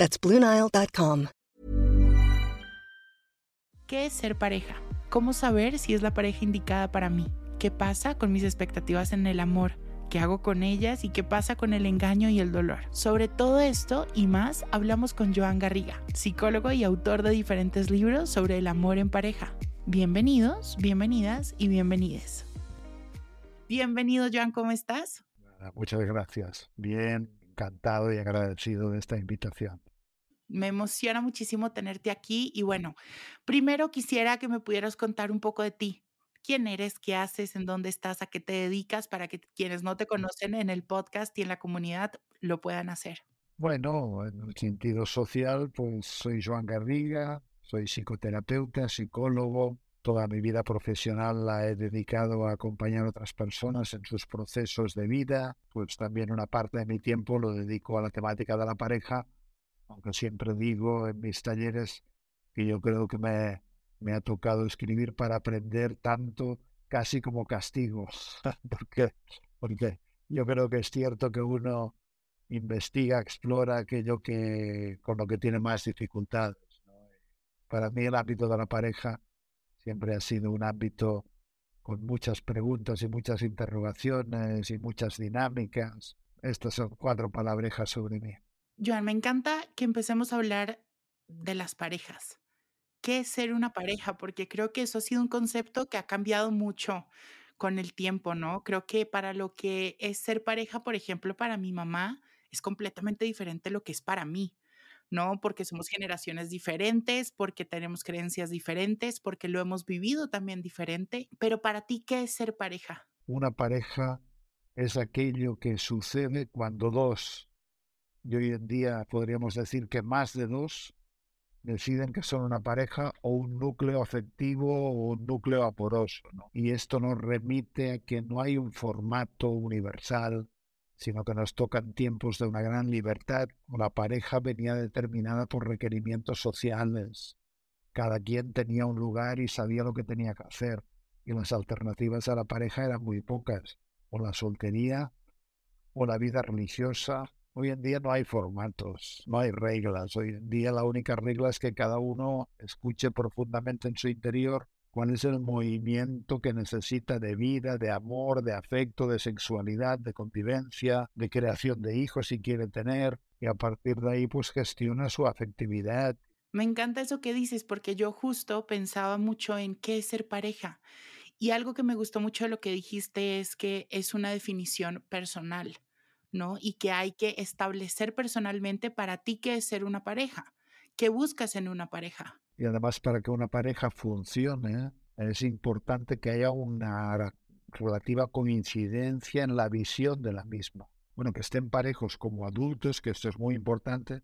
That's BlueNile.com. ¿Qué es ser pareja? ¿Cómo saber si es la pareja indicada para mí? ¿Qué pasa con mis expectativas en el amor? ¿Qué hago con ellas y qué pasa con el engaño y el dolor? Sobre todo esto y más hablamos con Joan Garriga, psicólogo y autor de diferentes libros sobre el amor en pareja. Bienvenidos, bienvenidas y bienvenides. Bienvenido Joan, ¿cómo estás? Muchas gracias. Bien, encantado y agradecido de esta invitación. Me emociona muchísimo tenerte aquí y bueno, primero quisiera que me pudieras contar un poco de ti quién eres, qué haces, en dónde estás, a qué te dedicas, para que quienes no te conocen en el podcast y en la comunidad lo puedan hacer. Bueno, en el sentido social, pues soy Joan Garriga, soy psicoterapeuta, psicólogo. Toda mi vida profesional la he dedicado a acompañar a otras personas en sus procesos de vida. Pues también una parte de mi tiempo lo dedico a la temática de la pareja, aunque siempre digo en mis talleres que yo creo que me, me ha tocado escribir para aprender tanto casi como castigo, porque, porque yo creo que es cierto que uno investiga, explora aquello que con lo que tiene más dificultades. Para mí el ámbito de la pareja siempre ha sido un ámbito con muchas preguntas y muchas interrogaciones y muchas dinámicas. Estas son cuatro palabrejas sobre mí. Joan, me encanta que empecemos a hablar de las parejas qué es ser una pareja, porque creo que eso ha sido un concepto que ha cambiado mucho con el tiempo, ¿no? Creo que para lo que es ser pareja, por ejemplo, para mi mamá, es completamente diferente lo que es para mí, ¿no? Porque somos generaciones diferentes, porque tenemos creencias diferentes, porque lo hemos vivido también diferente. Pero para ti, ¿qué es ser pareja? Una pareja es aquello que sucede cuando dos, y hoy en día podríamos decir que más de dos, deciden que son una pareja o un núcleo afectivo o un núcleo aporoso. Y esto nos remite a que no hay un formato universal, sino que nos tocan tiempos de una gran libertad. La pareja venía determinada por requerimientos sociales. Cada quien tenía un lugar y sabía lo que tenía que hacer. Y las alternativas a la pareja eran muy pocas. O la soltería, o la vida religiosa, Hoy en día no hay formatos, no hay reglas. Hoy en día la única regla es que cada uno escuche profundamente en su interior cuál es el movimiento que necesita de vida, de amor, de afecto, de sexualidad, de convivencia, de creación de hijos si quiere tener, y a partir de ahí pues gestiona su afectividad. Me encanta eso que dices porque yo justo pensaba mucho en qué es ser pareja. Y algo que me gustó mucho de lo que dijiste es que es una definición personal. ¿No? Y que hay que establecer personalmente para ti qué es ser una pareja, qué buscas en una pareja. Y además para que una pareja funcione es importante que haya una relativa coincidencia en la visión de la misma. Bueno, que estén parejos como adultos, que esto es muy importante,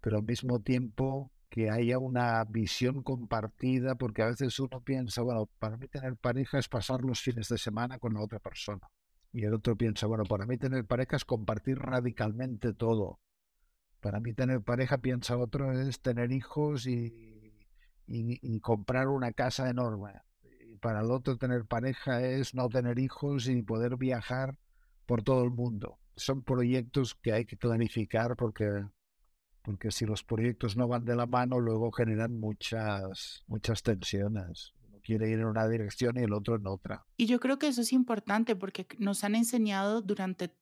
pero al mismo tiempo que haya una visión compartida, porque a veces uno piensa, bueno, para mí tener pareja es pasar los fines de semana con la otra persona. Y el otro piensa, bueno, para mí tener pareja es compartir radicalmente todo. Para mí tener pareja, piensa otro, es tener hijos y, y, comprar una casa enorme. Y para el otro tener pareja es no tener hijos y poder viajar por todo el mundo. Son proyectos que hay que clarificar porque, porque si los proyectos no van de la mano, luego generan muchas, muchas tensiones quiere ir en una dirección y el otro en otra. Y yo creo que eso es importante porque nos han enseñado durante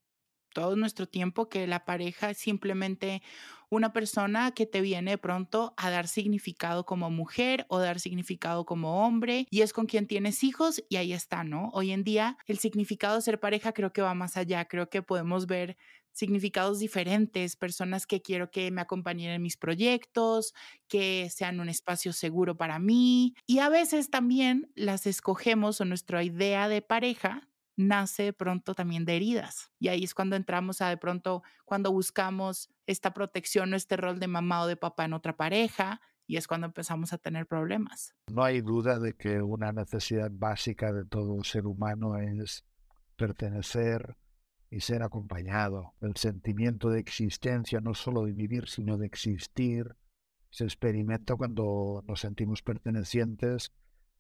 todo nuestro tiempo que la pareja es simplemente una persona que te viene pronto a dar significado como mujer o dar significado como hombre y es con quien tienes hijos y ahí está, ¿no? Hoy en día el significado de ser pareja creo que va más allá, creo que podemos ver significados diferentes, personas que quiero que me acompañen en mis proyectos, que sean un espacio seguro para mí. Y a veces también las escogemos o nuestra idea de pareja nace de pronto también de heridas. Y ahí es cuando entramos a de pronto, cuando buscamos esta protección o este rol de mamá o de papá en otra pareja, y es cuando empezamos a tener problemas. No hay duda de que una necesidad básica de todo ser humano es pertenecer y ser acompañado. El sentimiento de existencia, no solo de vivir, sino de existir, se experimenta cuando nos sentimos pertenecientes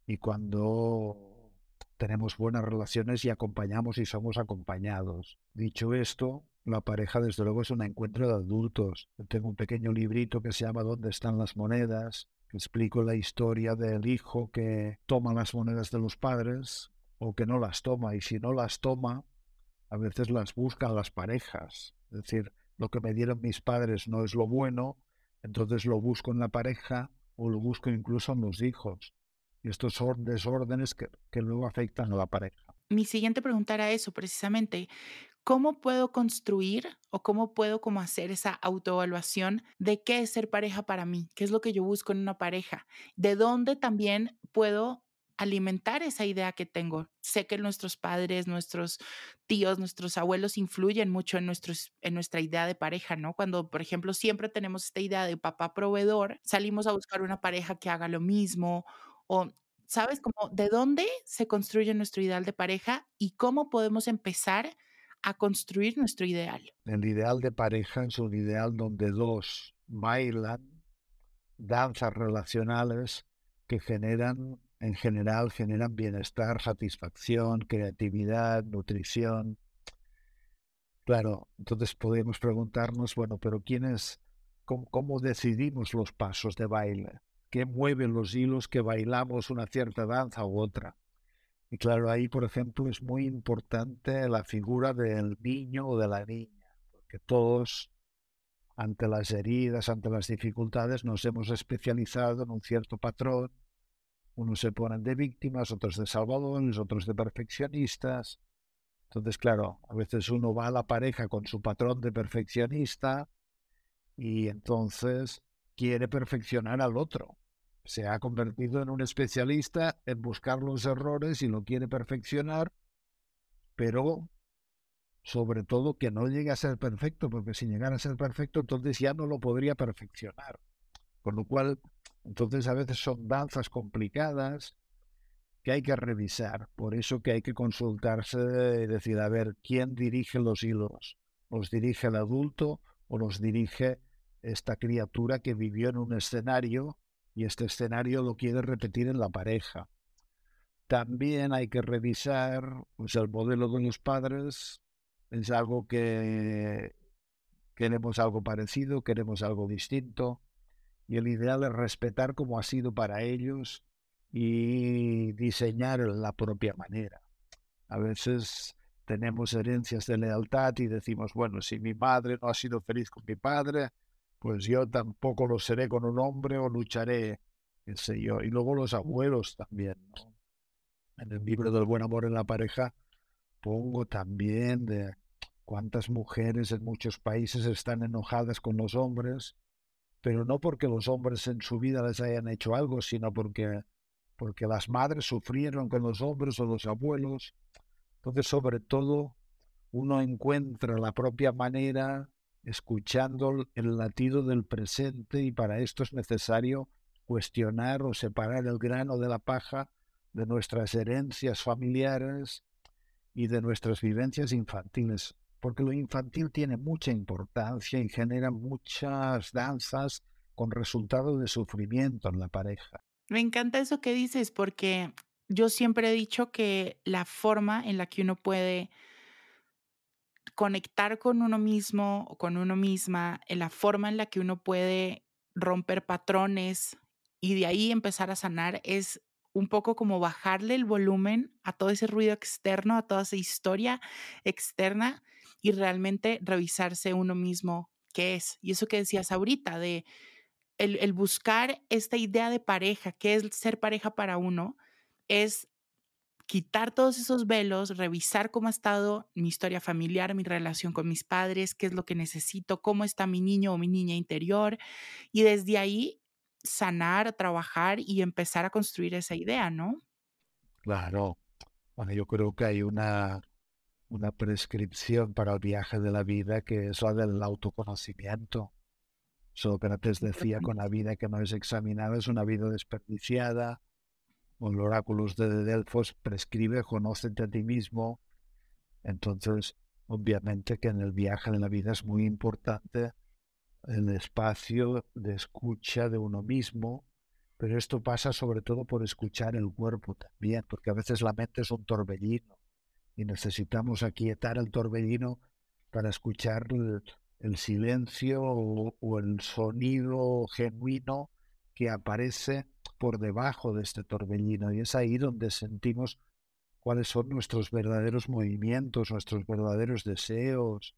y cuando tenemos buenas relaciones y acompañamos y somos acompañados. Dicho esto, la pareja desde luego es un encuentro de adultos. tengo un pequeño librito que se llama ¿Dónde están las monedas? explico la historia del hijo que toma las monedas de los padres o que no las toma y si no las toma, a veces las buscan las parejas. Es decir, lo que me dieron mis padres no es lo bueno, entonces lo busco en la pareja o lo busco incluso en los hijos. Y estos son desórdenes que, que luego afectan a la pareja. Mi siguiente pregunta era eso, precisamente. ¿Cómo puedo construir o cómo puedo hacer esa autoevaluación de qué es ser pareja para mí? ¿Qué es lo que yo busco en una pareja? ¿De dónde también puedo alimentar esa idea que tengo. Sé que nuestros padres, nuestros tíos, nuestros abuelos influyen mucho en, nuestros, en nuestra idea de pareja, ¿no? Cuando, por ejemplo, siempre tenemos esta idea de papá proveedor, salimos a buscar una pareja que haga lo mismo o ¿sabes? Como de dónde se construye nuestro ideal de pareja y cómo podemos empezar a construir nuestro ideal. El ideal de pareja es un ideal donde dos bailan danzas relacionales que generan, en general, generan bienestar, satisfacción, creatividad, nutrición. Claro, entonces podemos preguntarnos, bueno, pero ¿quién es, cómo decidimos los pasos de baile? qué mueven los hilos que bailamos una cierta danza u otra. Y claro, ahí, por ejemplo, es muy importante la figura del niño o de la niña, porque todos, ante las heridas, ante las dificultades, nos hemos especializado en un cierto patrón. Unos se ponen de víctimas, otros de salvadores, otros de perfeccionistas. Entonces, claro, a veces uno va a la pareja con su patrón de perfeccionista y entonces quiere perfeccionar al otro. Se ha convertido en un especialista en buscar los errores y lo quiere perfeccionar, pero sobre todo que no llegue a ser perfecto, porque si llegara a ser perfecto, entonces ya no lo podría perfeccionar. Con lo cual, entonces a veces son danzas complicadas que hay que revisar. Por eso que hay que consultarse y decir, a ver, ¿quién dirige los hilos? ¿Los dirige el adulto o los dirige esta criatura que vivió en un escenario y este escenario lo quiere repetir en la pareja. También hay que revisar pues, el modelo de los padres. Es algo que queremos algo parecido, queremos algo distinto. Y el ideal es respetar como ha sido para ellos y diseñar la propia manera. A veces tenemos herencias de lealtad y decimos, bueno, si mi madre no ha sido feliz con mi padre, pues yo tampoco lo seré con un hombre o lucharé, qué sé yo. Y luego los abuelos también, En el libro del buen amor en la pareja pongo también de cuántas mujeres en muchos países están enojadas con los hombres, pero no porque los hombres en su vida les hayan hecho algo, sino porque, porque las madres sufrieron con los hombres o los abuelos. Entonces, sobre todo, uno encuentra la propia manera escuchando el latido del presente y para esto es necesario cuestionar o separar el grano de la paja de nuestras herencias familiares y de nuestras vivencias infantiles, porque lo infantil tiene mucha importancia y genera muchas danzas con resultado de sufrimiento en la pareja. Me encanta eso que dices, porque yo siempre he dicho que la forma en la que uno puede conectar con uno mismo o con uno misma, en la forma en la que uno puede romper patrones y de ahí empezar a sanar es un poco como bajarle el volumen a todo ese ruido externo, a toda esa historia externa y realmente revisarse uno mismo qué es. Y eso que decías ahorita de el, el buscar esta idea de pareja, qué es ser pareja para uno, es quitar todos esos velos, revisar cómo ha estado mi historia familiar, mi relación con mis padres, qué es lo que necesito, cómo está mi niño o mi niña interior y desde ahí sanar, trabajar y empezar a construir esa idea, ¿no? Claro. Bueno, yo creo que hay una, una prescripción para el viaje de la vida que es la del autoconocimiento. Sócrates decía con la vida que no es examinada es una vida desperdiciada. El oráculo de Delfos prescribe conócete a ti mismo. Entonces, obviamente que en el viaje de la vida es muy importante el espacio de escucha de uno mismo, pero esto pasa sobre todo por escuchar el cuerpo también, porque a veces la mente es un torbellino y necesitamos aquietar el torbellino para escuchar el, silencio o, el sonido genuino que aparece por debajo de este torbellino y es ahí donde sentimos cuáles son nuestros verdaderos movimientos, nuestros verdaderos deseos,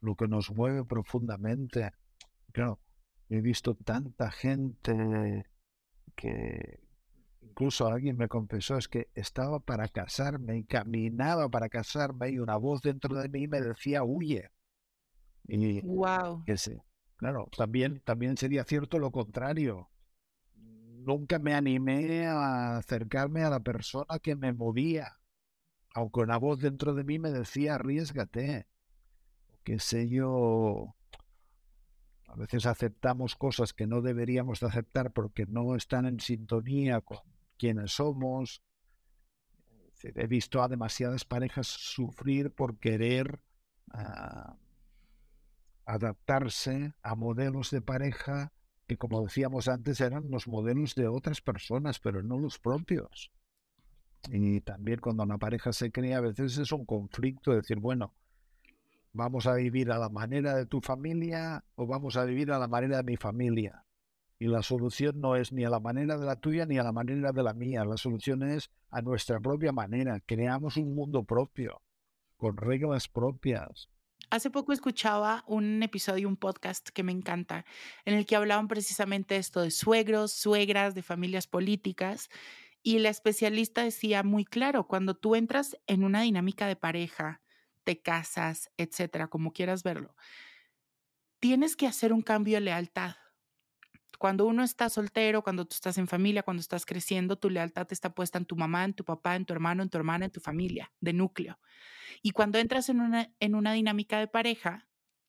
lo que nos mueve profundamente. Claro, he visto tanta gente que incluso alguien me confesó es que estaba para casarme y caminaba para casarme y una voz dentro de mí me decía huye. Y wow. que sí. Claro, también, también sería cierto lo contrario. Nunca me animé a acercarme a la persona que me movía, aunque una voz dentro de mí me decía arriesgate. Qué sé yo, a veces aceptamos cosas que no deberíamos de aceptar porque no están en sintonía con quienes somos. He visto a demasiadas parejas sufrir por querer ah, adaptarse a modelos de pareja que, como decíamos antes, eran los modelos de otras personas, pero no los propios. Y también cuando una pareja se crea, a veces es un conflicto, decir, bueno, ¿Vamos a vivir a la manera de tu familia o vamos a vivir a la manera de mi familia? Y la solución no es ni a la manera de la tuya ni a la manera de la mía. La solución es a nuestra propia manera. Creamos un mundo propio, con reglas propias. Hace poco escuchaba un episodio, un podcast que me encanta, en el que hablaban precisamente esto de suegros, suegras, de familias políticas. Y la especialista decía muy claro, cuando tú entras en una dinámica de pareja, te casas, etcétera, como quieras verlo, tienes que hacer un cambio de lealtad. Cuando uno está soltero, cuando tú estás en familia, cuando estás creciendo, tu lealtad está puesta en tu mamá, en tu papá, en tu hermano, en tu hermana, en tu familia, de núcleo. Y cuando entras en una, en una dinámica de pareja,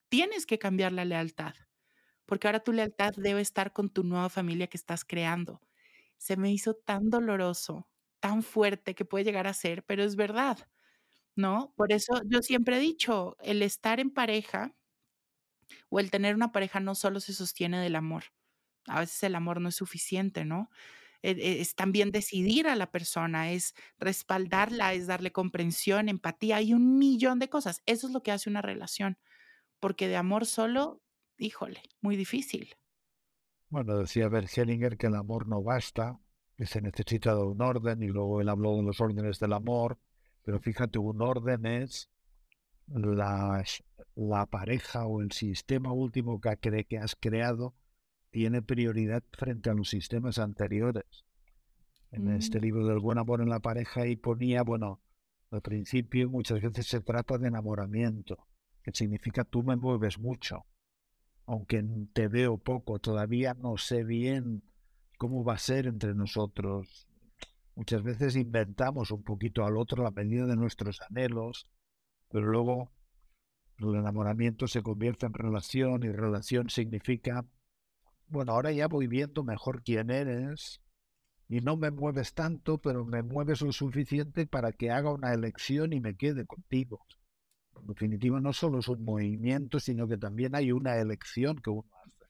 tienes que cambiar la lealtad, porque ahora tu lealtad debe estar con tu nueva familia que estás creando. Se me hizo tan doloroso, tan fuerte que puede llegar a ser, pero es verdad. ¿no? Por eso yo siempre he dicho, el estar en pareja o el tener una pareja no solo se sostiene del amor. A veces el amor no es suficiente, ¿no? E, e, es, también decidir a la persona, es respaldarla, es darle comprensión, empatía, hay un millón de cosas. Eso es lo que hace una relación, porque de amor solo, híjole, muy difícil. Bueno, decía Bert Hellinger que el amor no basta, que se necesita de un orden, y luego él habló de los órdenes del amor, pero fíjate, un orden es la, la pareja o el sistema último que, que has creado tiene prioridad frente a los sistemas anteriores. En este mm. libro del buen amor en la pareja y ponía, bueno, al principio muchas veces se trata de enamoramiento, que significa tú me mueves mucho, aunque te veo poco, todavía no sé bien cómo va a ser entre nosotros, Muchas veces inventamos un poquito al otro la medida de nuestros anhelos, pero luego el enamoramiento se convierte en relación y relación significa, bueno, ahora ya voy viendo mejor quién eres y no me mueves tanto, pero me mueves lo suficiente para que haga una elección y me quede contigo. En definitiva, no solo es un movimiento, sino que también hay una elección que uno hace.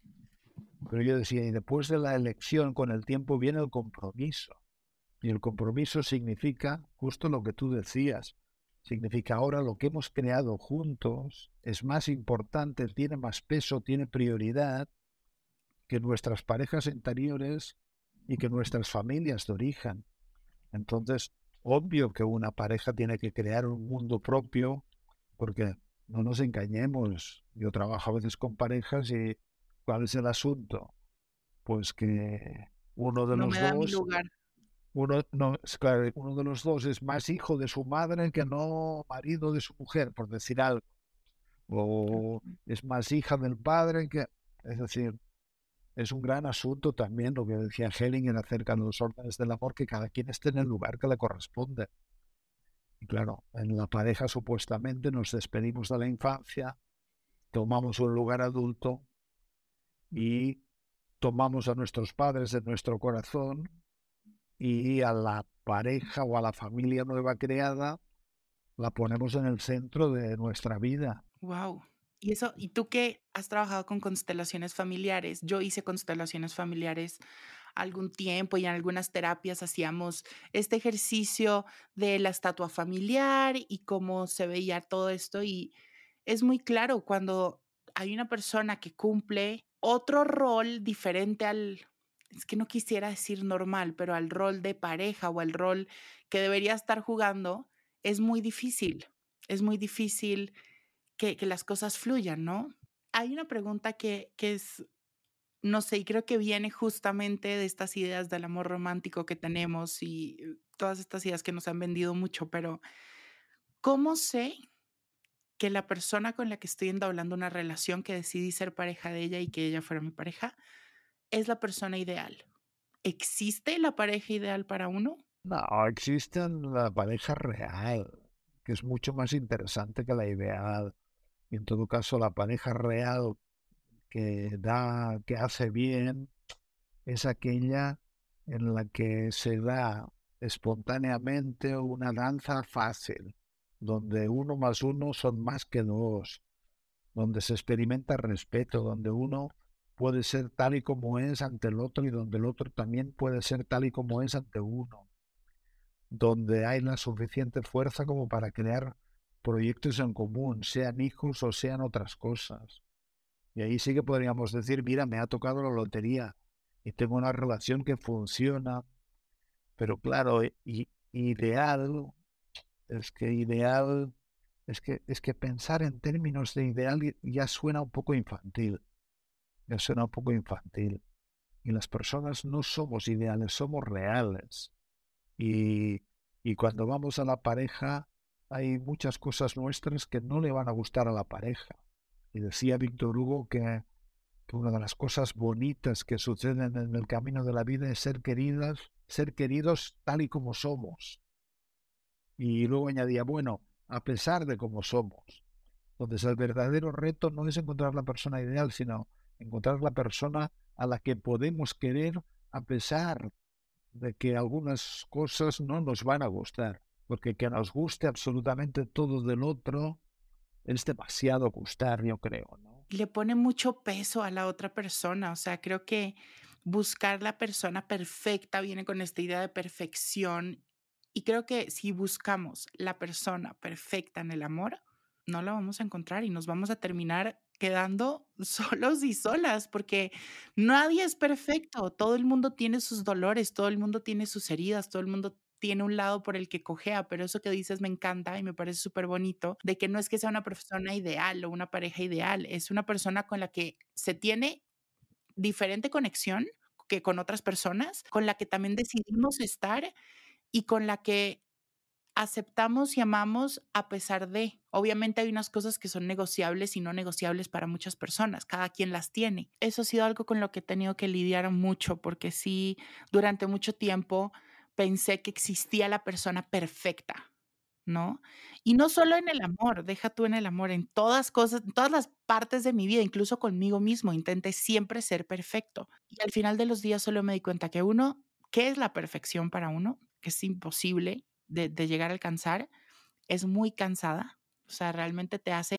Pero yo decía, y después de la elección, con el tiempo viene el compromiso. Y el compromiso significa justo lo que tú decías. Significa ahora lo que hemos creado juntos es más importante, tiene más peso, tiene prioridad que nuestras parejas anteriores y que nuestras familias de origen. Entonces, obvio que una pareja tiene que crear un mundo propio, porque no nos engañemos. Yo trabajo a veces con parejas y ¿cuál es el asunto? Pues que uno de los dos uno, no, claro, uno de los dos es más hijo de su madre que no marido de su mujer, por decir algo. O es más hija del padre que... Es decir, es un gran asunto también lo que decía Hellinger acerca de los órdenes del amor, que cada quien esté en el lugar que le corresponde. Y claro, en la pareja supuestamente nos despedimos de la infancia, tomamos un lugar adulto y tomamos a nuestros padres de nuestro corazón y a la pareja o a la familia nueva creada la ponemos en el centro de nuestra vida. Wow. Y eso, ¿y tú qué has trabajado con constelaciones familiares? Yo hice constelaciones familiares algún tiempo y en algunas terapias hacíamos este ejercicio de la estatua familiar y cómo se veía todo esto y es muy claro cuando hay una persona que cumple otro rol diferente al, es que no quisiera decir normal, pero al rol de pareja o al rol que debería estar jugando, es muy difícil, es muy difícil que, las cosas fluyan, ¿no? Hay una pregunta que, que es, no sé, y creo que viene justamente de estas ideas del amor romántico que tenemos y todas estas ideas que nos han vendido mucho, pero ¿cómo sé que la persona con la que estoy entablando una relación, que decidí ser pareja de ella y que ella fuera mi pareja, es la persona ideal. ¿Existe la pareja ideal para uno? No, existe la pareja real, que es mucho más interesante que la ideal. Y en todo caso, la pareja real que da, que hace bien, es aquella en la que se da espontáneamente una danza fácil, donde uno más uno son más que dos, donde se experimenta respeto, donde uno puede ser tal y como es ante el otro y donde el otro también puede ser tal y como es ante uno, donde hay la suficiente fuerza como para crear proyectos en común, sean hijos o sean otras cosas. Y ahí sí que podríamos decir, mira, me ha tocado la lotería y tengo una relación que funciona, pero claro, y, ideal es que ideal, es que, es que pensar en términos de ideal ya suena un poco infantil. Ya suena un poco infantil. Y las personas no somos ideales, somos reales. Y, y cuando vamos a la pareja, hay muchas cosas nuestras que no le van a gustar a la pareja. Y decía Víctor Hugo que, que, una de las cosas bonitas que suceden en el camino de la vida es ser queridas, ser queridos tal y como somos. Y luego añadía, bueno, a pesar de cómo somos. Entonces el verdadero reto no es encontrar la persona ideal, sino encontrar la persona a la que podemos querer a pesar de que algunas cosas no nos van a gustar. Porque que nos guste absolutamente todo del otro es demasiado gustar, yo creo, ¿no? Le pone mucho peso a la otra persona, o sea, creo que buscar la persona perfecta viene con esta idea de perfección y creo que si buscamos la persona perfecta en el amor, no la vamos a encontrar y nos vamos a terminar quedando solos y solas, porque nadie es perfecto, todo el mundo tiene sus dolores, todo el mundo tiene sus heridas, todo el mundo tiene un lado por el que cojea, pero eso que dices me encanta y me parece súper bonito, de que no es que sea una persona ideal o una pareja ideal, es una persona con la que se tiene diferente conexión que con otras personas, con la que también decidimos estar y con la que aceptamos y amamos a pesar de. Obviamente hay unas cosas que son negociables y no negociables para muchas personas, cada quien las tiene. Eso ha sido algo con lo que he tenido que lidiar mucho porque sí, durante mucho tiempo pensé que existía la persona perfecta, ¿no? Y no solo en el amor, deja tú en el amor, en todas cosas, en todas las partes de mi vida, incluso conmigo mismo, intenté siempre ser perfecto. Y al final de los días solo me di cuenta que uno, ¿qué es la perfección para uno? Que es imposible de, de llegar a alcanzar, es muy cansada. O sea, realmente te hace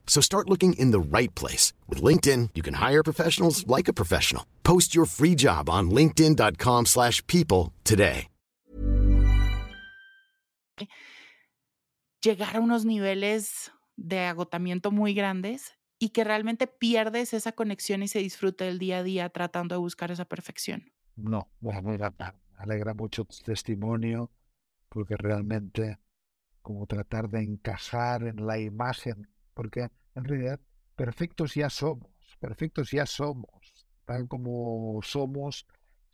So start looking in the right place. With LinkedIn, you can hire professionals like a professional. Post your free job on linkedin.com slash people today. Llegar a unos niveles de agotamiento muy grandes y que realmente pierdes esa conexión y se disfruta el día a día tratando de buscar esa perfección. No, bueno, mira, me alegra mucho tu testimonio porque realmente como tratar de encajar en la imagen, porque en realidad perfectos ya somos, perfectos ya somos, tal como somos,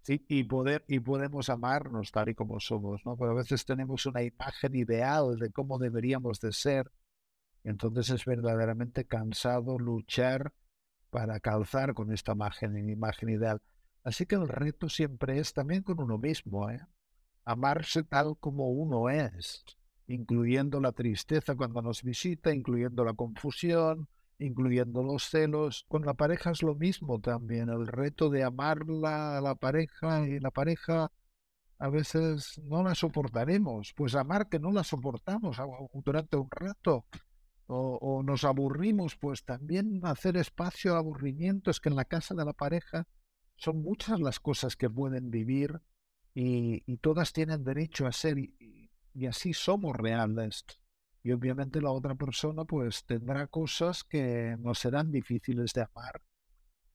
y poder y podemos amarnos tal y como somos, ¿no? Pero a veces tenemos una imagen ideal de cómo deberíamos de ser, entonces es verdaderamente cansado luchar para calzar con esta imagen, imagen ideal. Así que el reto siempre es también con uno mismo, ¿eh? amarse tal como uno es, incluyendo la tristeza cuando nos visita, incluyendo la confusión, incluyendo los celos. Con la pareja es lo mismo también, el reto de amarla a la pareja y la pareja a veces no la soportaremos, pues amar que no la soportamos durante un rato. O, nos aburrimos, pues también hacer espacio a aburrimiento. Es que en la casa de la pareja son muchas las cosas que pueden vivir y, todas tienen derecho a ser y, así somos reales. Y obviamente la otra persona pues tendrá cosas que nos serán difíciles de amar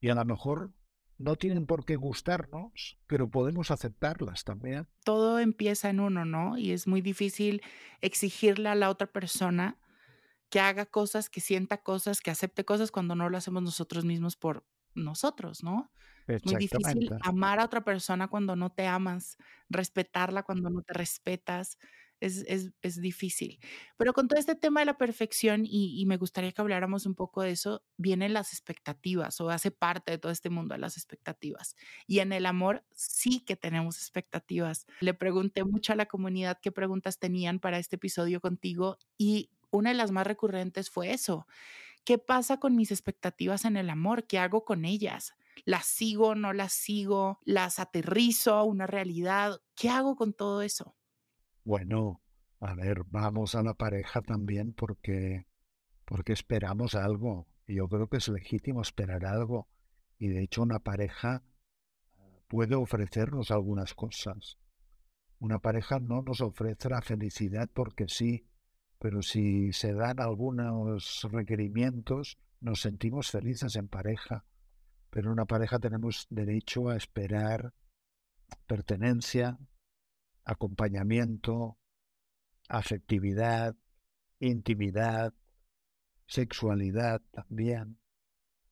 y a lo mejor no tienen por qué gustarnos, pero podemos aceptarlas también. Todo empieza en uno, ¿no? Y es muy difícil exigirle a la otra persona que haga cosas, que sienta cosas, que acepte cosas cuando no lo hacemos nosotros mismos por nosotros, ¿no? Es muy difícil amar a otra persona cuando no te amas, respetarla cuando no te respetas. Es, es, difícil. Pero con todo este tema de la perfección, y, y, me gustaría que habláramos un poco de eso, vienen las expectativas o hace parte de todo este mundo de las expectativas. Y en el amor sí que tenemos expectativas. Le pregunté mucho a la comunidad qué preguntas tenían para este episodio contigo y una de las más recurrentes fue eso. ¿Qué pasa con mis expectativas en el amor? ¿Qué hago con ellas? ¿Las sigo, no las sigo? ¿Las aterrizo a una realidad? ¿Qué hago con todo eso? Bueno, a ver, vamos a la pareja también porque, porque esperamos algo. Yo creo que es legítimo esperar algo. Y de hecho una pareja puede ofrecernos algunas cosas. Una pareja no nos ofrece la felicidad porque sí, pero si se dan algunos requerimientos, nos sentimos felices en pareja. Pero en una pareja tenemos derecho a esperar pertenencia, acompañamiento, afectividad, intimidad, sexualidad también,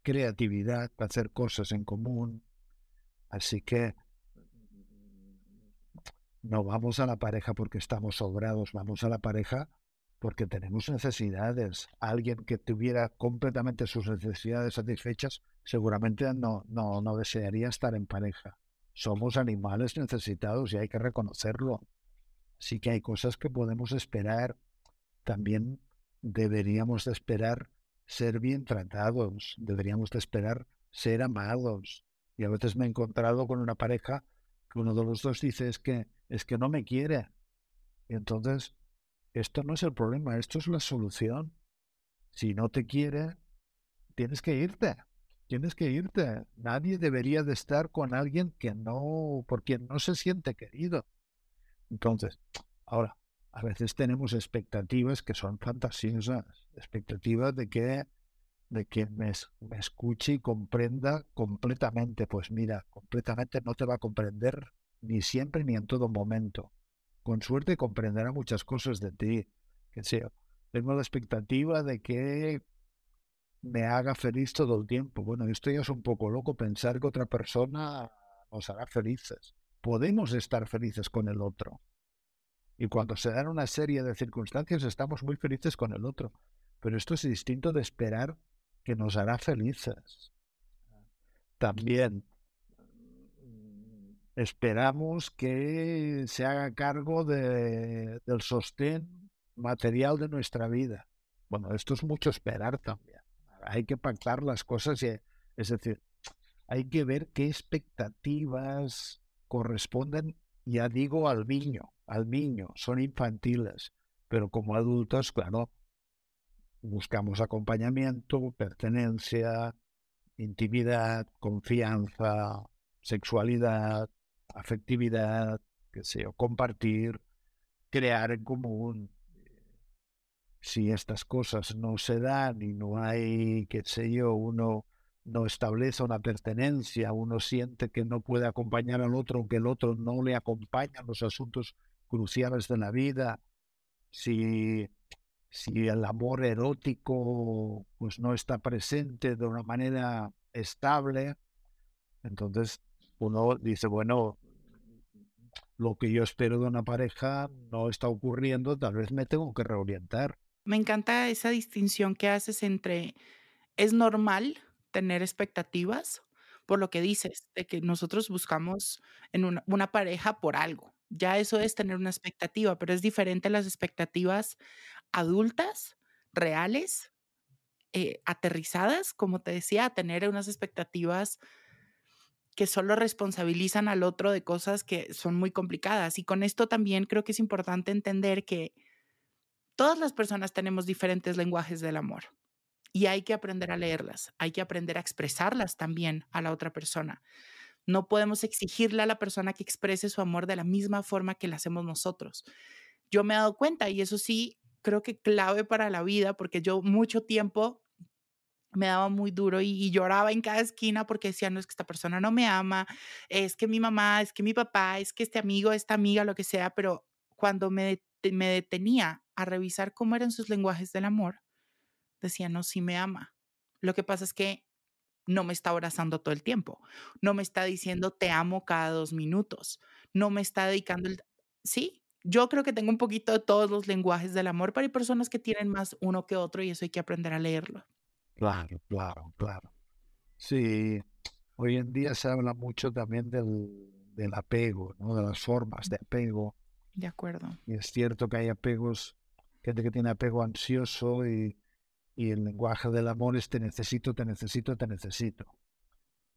creatividad, hacer cosas en común. Así que no vamos a la pareja porque estamos sobrados, vamos a la pareja porque tenemos necesidades. Alguien que tuviera completamente sus necesidades satisfechas seguramente no, no, no desearía estar en pareja. Somos animales necesitados y hay que reconocerlo. Así que hay cosas que podemos esperar. También deberíamos de esperar ser bien tratados, deberíamos de esperar ser amados. Y a veces me he encontrado con una pareja que uno de los dos dice es que es que no me quiere. Y entonces esto no es el problema, esto es la solución. Si no te quiere, tienes que irte. Tienes que irte. Nadie debería de estar con alguien que no, por quien no se siente querido. Entonces, ahora, a veces tenemos expectativas que son fantasiosas, expectativas de que de que me, me escuche y comprenda completamente. Pues mira, completamente no te va a comprender ni siempre ni en todo momento. Con suerte comprenderá muchas cosas de ti. Que sea, tengo la expectativa de que me haga feliz todo el tiempo. Bueno, esto ya es un poco loco pensar que otra persona nos hará felices. Podemos estar felices con el otro. Y cuando se dan una serie de circunstancias estamos muy felices con el otro. Pero esto es distinto de esperar que nos hará felices. También esperamos que se haga cargo de, del sostén material de nuestra vida. Bueno, esto es mucho esperar también. Hay que pactar las cosas, y, es decir, hay que ver qué expectativas corresponden, ya digo, al niño, al niño, son infantiles, pero como adultos, claro, buscamos acompañamiento, pertenencia, intimidad, confianza, sexualidad, afectividad, que sé compartir, crear en común. Si estas cosas no se dan y no hay, qué sé yo, uno no establece una pertenencia, uno siente que no puede acompañar al otro, que el otro no le acompaña en los asuntos cruciales de la vida, si, si el amor erótico pues no está presente de una manera estable, entonces uno dice, bueno, lo que yo espero de una pareja no está ocurriendo, tal vez me tengo que reorientar. Me encanta esa distinción que haces entre es normal tener expectativas por lo que dices, de que nosotros buscamos en una, pareja por algo. Ya eso es tener una expectativa, pero es diferente las expectativas adultas, reales, eh, aterrizadas, como te decía, tener unas expectativas que solo responsabilizan al otro de cosas que son muy complicadas. Y con esto también creo que es importante entender que todas las personas tenemos diferentes lenguajes del amor y hay que aprender a leerlas, hay que aprender a expresarlas también a la otra persona. No podemos exigirle a la persona que exprese su amor de la misma forma que lo hacemos nosotros. Yo me he dado cuenta y eso sí, creo que clave para la vida, porque yo mucho tiempo me daba muy duro y, lloraba en cada esquina porque decía, no es que esta persona no me ama, es que mi mamá, es que mi papá, es que este amigo, esta amiga, lo que sea, pero cuando me, me detenía a revisar cómo eran sus lenguajes del amor, decía, no, sí me ama. Lo que pasa es que no me está abrazando todo el tiempo, no me está diciendo te amo cada dos minutos, no me está dedicando el... Sí, yo creo que tengo un poquito de todos los lenguajes del amor, pero hay personas que tienen más uno que otro y eso hay que aprender a leerlo. Claro, claro, claro. Sí, hoy en día se habla mucho también del, del apego, ¿no? de las formas de apego. De acuerdo. Y es cierto que hay apegos, gente que tiene apego ansioso y y el lenguaje del amor es te necesito, te necesito, te necesito.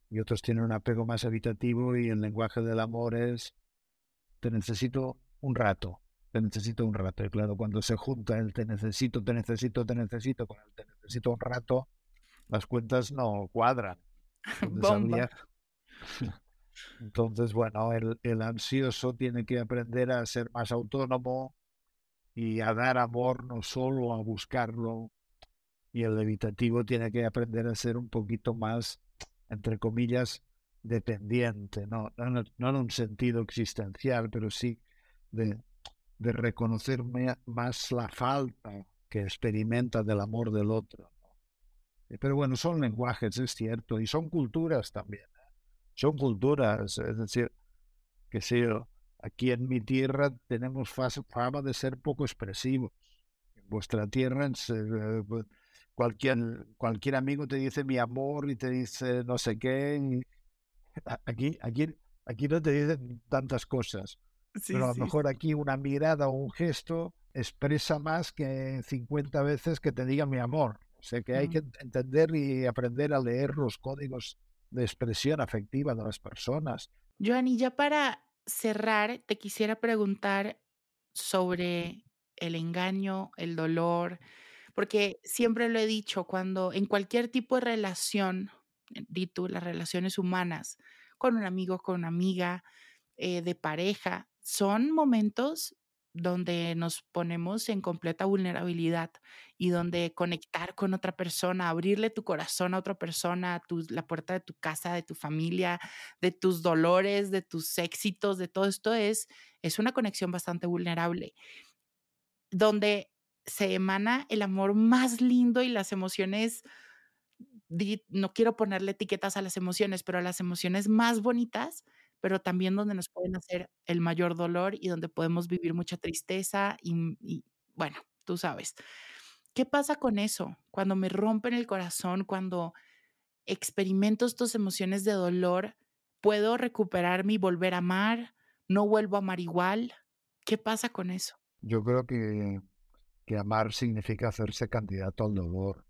Y otros tienen un apego más habitativo y el lenguaje del amor es te necesito un rato, te necesito un rato. Y claro, cuando se junta el te necesito, te necesito, te necesito con el te necesito un rato, las cuentas no cuadran. Bomba. Entonces, bueno, el, el ansioso tiene que aprender a ser más autónomo y a dar amor, no solo a buscarlo y el evitativo tiene que aprender a ser un poquito más, entre comillas, dependiente, no, no, en un sentido existencial, pero sí de, de reconocer más la falta que experimenta del amor del otro. Pero bueno, son lenguajes, es cierto, y son culturas también. Son culturas, es decir, que si aquí en mi tierra tenemos fama de ser poco expresivos. En vuestra tierra, eh, pues, cualquier, cualquier amigo te dice mi amor y te dice no sé qué. Aquí, aquí, aquí no te dicen tantas cosas. pero a lo mejor aquí una mirada o un gesto expresa más que 50 veces que te diga mi amor. O sea que hay que entender y aprender a leer los códigos de expresión afectiva de las personas. Joan, y ya para cerrar, te quisiera preguntar sobre el engaño, el dolor, porque siempre lo he dicho, cuando en cualquier tipo de relación, las relaciones humanas, con un amigo, con una amiga, eh, de pareja, son momentos donde nos ponemos en completa vulnerabilidad y donde conectar con otra persona, abrirle tu corazón a otra persona, la puerta de tu casa, de tu familia, de tus dolores, de tus éxitos, de todo esto es, es una conexión bastante vulnerable, donde se emana el amor más lindo y las emociones, no quiero ponerle etiquetas a las emociones, pero las emociones más bonitas pero también donde nos pueden hacer el mayor dolor y donde podemos vivir mucha tristeza y, bueno, tú sabes. ¿Qué pasa con eso? Cuando me rompen el corazón, cuando experimento estas emociones de dolor, ¿puedo recuperarme y volver a amar? ¿No vuelvo a amar igual? ¿Qué pasa con eso? Yo creo que, que amar significa hacerse candidato al dolor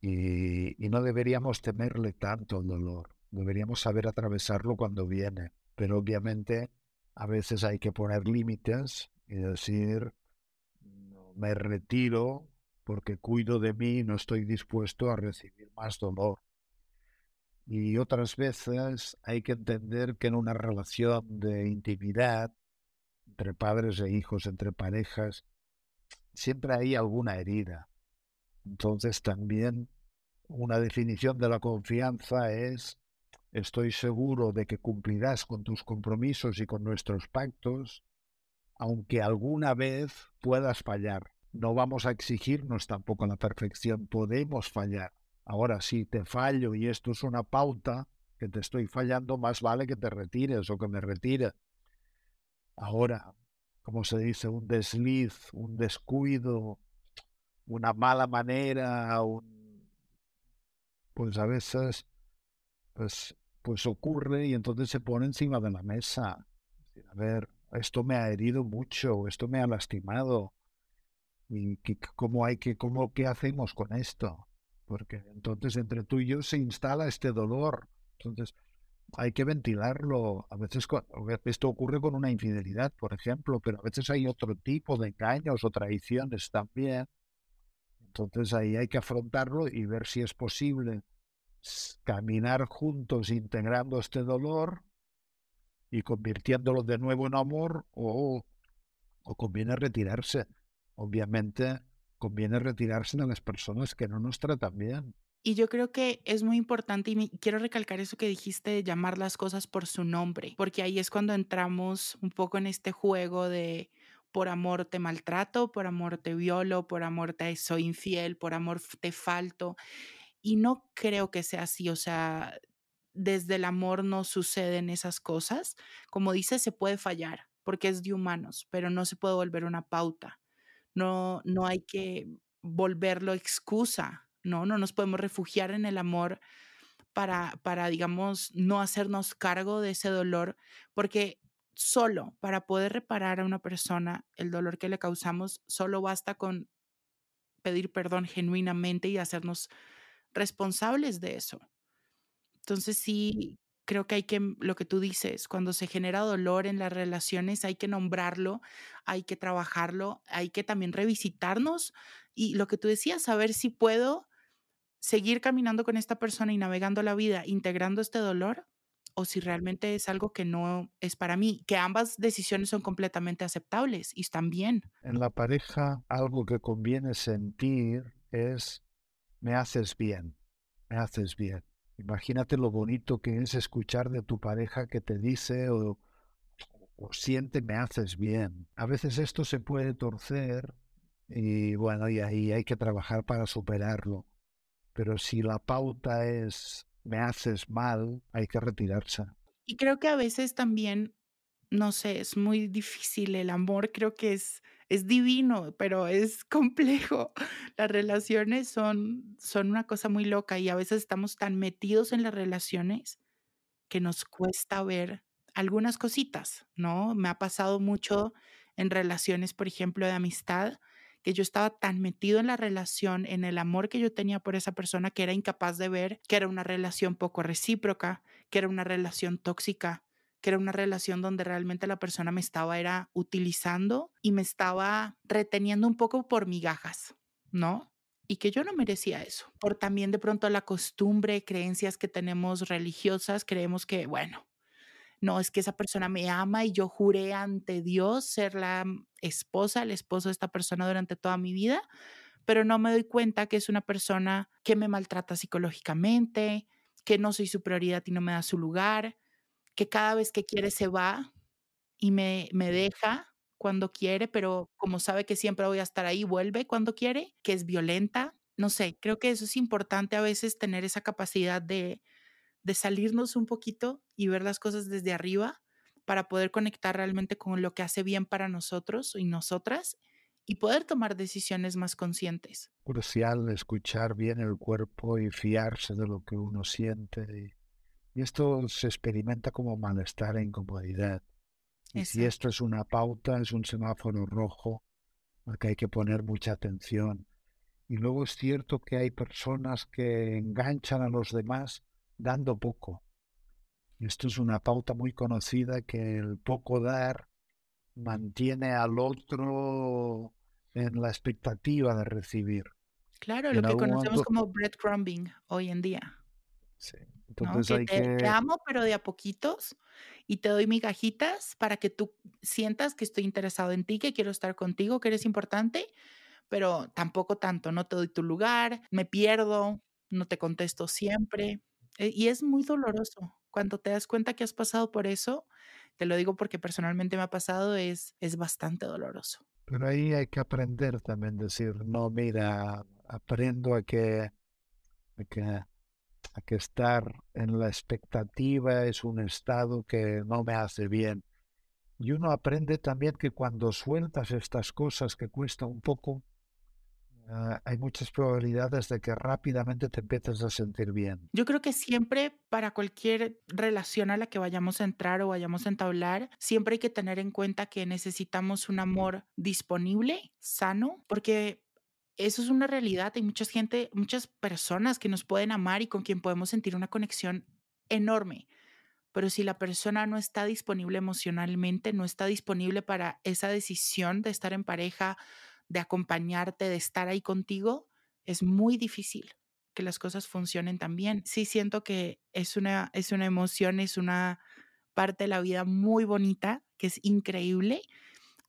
y, y no deberíamos temerle tanto al dolor. Deberíamos saber atravesarlo cuando viene, pero obviamente a veces hay que poner límites y decir, me retiro porque cuido de mí y no estoy dispuesto a recibir más dolor. Y otras veces hay que entender que en una relación de intimidad, entre padres e hijos, entre parejas, siempre hay alguna herida. Entonces también una definición de la confianza es Estoy seguro de que cumplirás con tus compromisos y con nuestros pactos, aunque alguna vez puedas fallar. No vamos a exigirnos tampoco la perfección, podemos fallar. Ahora, si te fallo y esto es una pauta que te estoy fallando, más vale que te retires o que me retire. Ahora, como se dice, un desliz, un descuido, una mala manera, un... pues a veces pues pues ocurre y entonces se pone encima de la mesa. A ver, esto me ha herido mucho, esto me ha lastimado. ¿Y cómo hay que, cómo, qué hacemos con esto? Porque entonces entre tú y yo se instala este dolor. Entonces hay que ventilarlo. A veces esto ocurre con una infidelidad, por ejemplo, pero a veces hay otro tipo de engaños o traiciones también. Entonces ahí hay que afrontarlo y ver si es posible caminar juntos integrando este dolor y convirtiéndolo de nuevo en amor o, o conviene retirarse. Obviamente conviene retirarse de las personas que no nos tratan bien. Y yo creo que es muy importante y quiero recalcar eso que dijiste de llamar las cosas por su nombre, porque ahí es cuando entramos un poco en este juego de por amor te maltrato, por amor te violo, por amor te soy infiel, por amor te falto. Y no creo que sea así, o sea, desde el amor no suceden esas cosas. Como dice, se puede fallar porque es de humanos, pero no se puede volver una pauta. No, no hay que volverlo excusa, ¿no? No nos podemos refugiar en el amor para, para, digamos, no hacernos cargo de ese dolor, porque solo para poder reparar a una persona el dolor que le causamos, solo basta con pedir perdón genuinamente y hacernos responsables de eso. Entonces sí, creo que hay que, mm, lo que tú dices, cuando se genera dolor en las relaciones hay que nombrarlo, hay que trabajarlo, hay que también revisitarnos y lo que tú decías, saber si puedo seguir caminando con esta persona y navegando la vida, integrando este dolor, o si realmente es algo que no es para mí, que ambas decisiones son completamente aceptables y están bien. En la pareja, algo que conviene sentir es me haces bien, me haces bien. Imagínate lo bonito que es escuchar de tu pareja que te dice o, siente me haces bien. A veces esto se puede torcer y bueno, y ahí hay que trabajar para superarlo. Pero si la pauta es me haces mal, hay que retirarse. Y creo que a veces también, no sé, es muy difícil. El amor creo que es es divino, pero es complejo. Las relaciones son, son una cosa muy loca y a veces estamos tan metidos en las relaciones que nos cuesta ver algunas cositas, ¿no? Me ha pasado mucho en relaciones, por ejemplo, de amistad, que yo estaba tan metido en la relación, en el amor que yo tenía por esa persona, que era incapaz de ver que era una relación poco recíproca, que era una relación tóxica, que era una relación donde realmente la persona me estaba era utilizando y me estaba reteniendo un poco por migajas, ¿no? Y que yo no merecía eso. Por también de pronto la costumbre, creencias que tenemos religiosas, creemos que, bueno, no, es que esa persona me ama y yo juré ante Dios ser la esposa, el esposo de esta persona durante toda mi vida, pero no me doy cuenta que es una persona que me maltrata psicológicamente, que no soy su prioridad y no me da su lugar, que cada vez que quiere se va y me, me deja cuando quiere, pero como sabe que siempre voy a estar ahí, vuelve cuando quiere, que es violenta. No sé, creo que eso es importante a veces tener esa capacidad de, de salirnos un poquito y ver las cosas desde arriba para poder conectar realmente con lo que hace bien para nosotros y nosotras y poder tomar decisiones más conscientes. Crucial escuchar bien el cuerpo y fiarse de lo que uno siente. Y, esto se experimenta como malestar e incomodidad. Y si esto es una pauta, es un semáforo rojo al que hay que poner mucha atención. Y luego es cierto que hay personas que enganchan a los demás dando poco. Esto es una pauta muy conocida que el poco dar mantiene al otro en la expectativa de recibir. Claro, lo que conocemos como breadcrumbing hoy en día. Sí. Entonces hay te, te, amo, pero de a poquitos, y te doy migajitas para que tú sientas que estoy interesado en ti, que quiero estar contigo, que eres importante, pero tampoco tanto, no te doy tu lugar, me pierdo, no te contesto siempre. Eh, y es muy doloroso. Cuando te das cuenta que has pasado por eso, te lo digo porque personalmente me ha pasado, es, es bastante doloroso. Pero ahí hay que aprender también, decir, no, mira, aprendo a que, a que, que estar en la expectativa es un estado que no me hace bien. Y uno aprende también que cuando sueltas estas cosas que cuesta un poco, Ah, hay muchas probabilidades de que rápidamente te empieces a sentir bien. Yo creo que siempre para cualquier relación a la que vayamos a entrar o vayamos a entablar, siempre hay que tener en cuenta que necesitamos un amor disponible, sano, porque eso es una realidad. Hay mucha gente, muchas personas que nos pueden amar y con quien podemos sentir una conexión enorme. Pero si la persona no está disponible emocionalmente, no está disponible para esa decisión de estar en pareja de acompañarte, de estar ahí contigo, es muy difícil que las cosas funcionen tan bien. Sí siento que es una, es una emoción, es una parte de la vida muy bonita, que es increíble,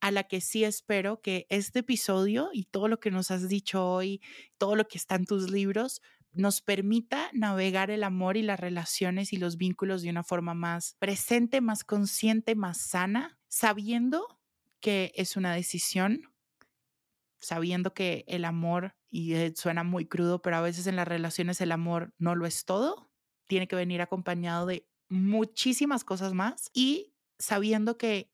a la que sí espero que este episodio y todo lo que nos has dicho hoy, todo lo que está en tus libros, nos permita navegar el amor y las relaciones y los vínculos de una forma más presente, más consciente, más sana, sabiendo que es una decisión sabiendo que el amor, y eh, suena muy crudo, pero a veces en las relaciones el amor no lo es todo, tiene que venir acompañado de muchísimas cosas más y sabiendo que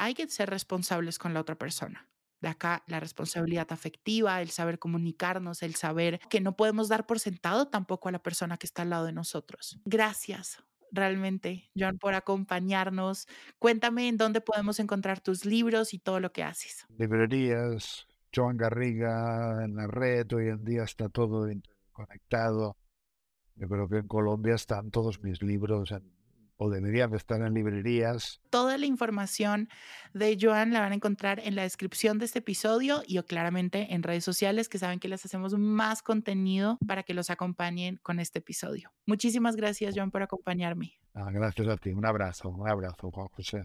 hay que ser responsables con la otra persona. De acá la responsabilidad afectiva, el saber comunicarnos, el saber que no podemos dar por sentado tampoco a la persona que está al lado de nosotros. Gracias realmente, John, por acompañarnos. Cuéntame en dónde podemos encontrar tus libros y todo lo que haces. Librerías, Joan Garriga en la red, hoy en día está todo conectado. Yo creo que en Colombia están todos mis libros o deberían estar en librerías. Toda la información de Joan la van a encontrar en la descripción de este episodio y claramente en redes sociales que saben que les hacemos más contenido para que los acompañen con este episodio. Muchísimas gracias, Joan, por acompañarme. Ah, gracias a ti. Un abrazo, un abrazo, Juan José.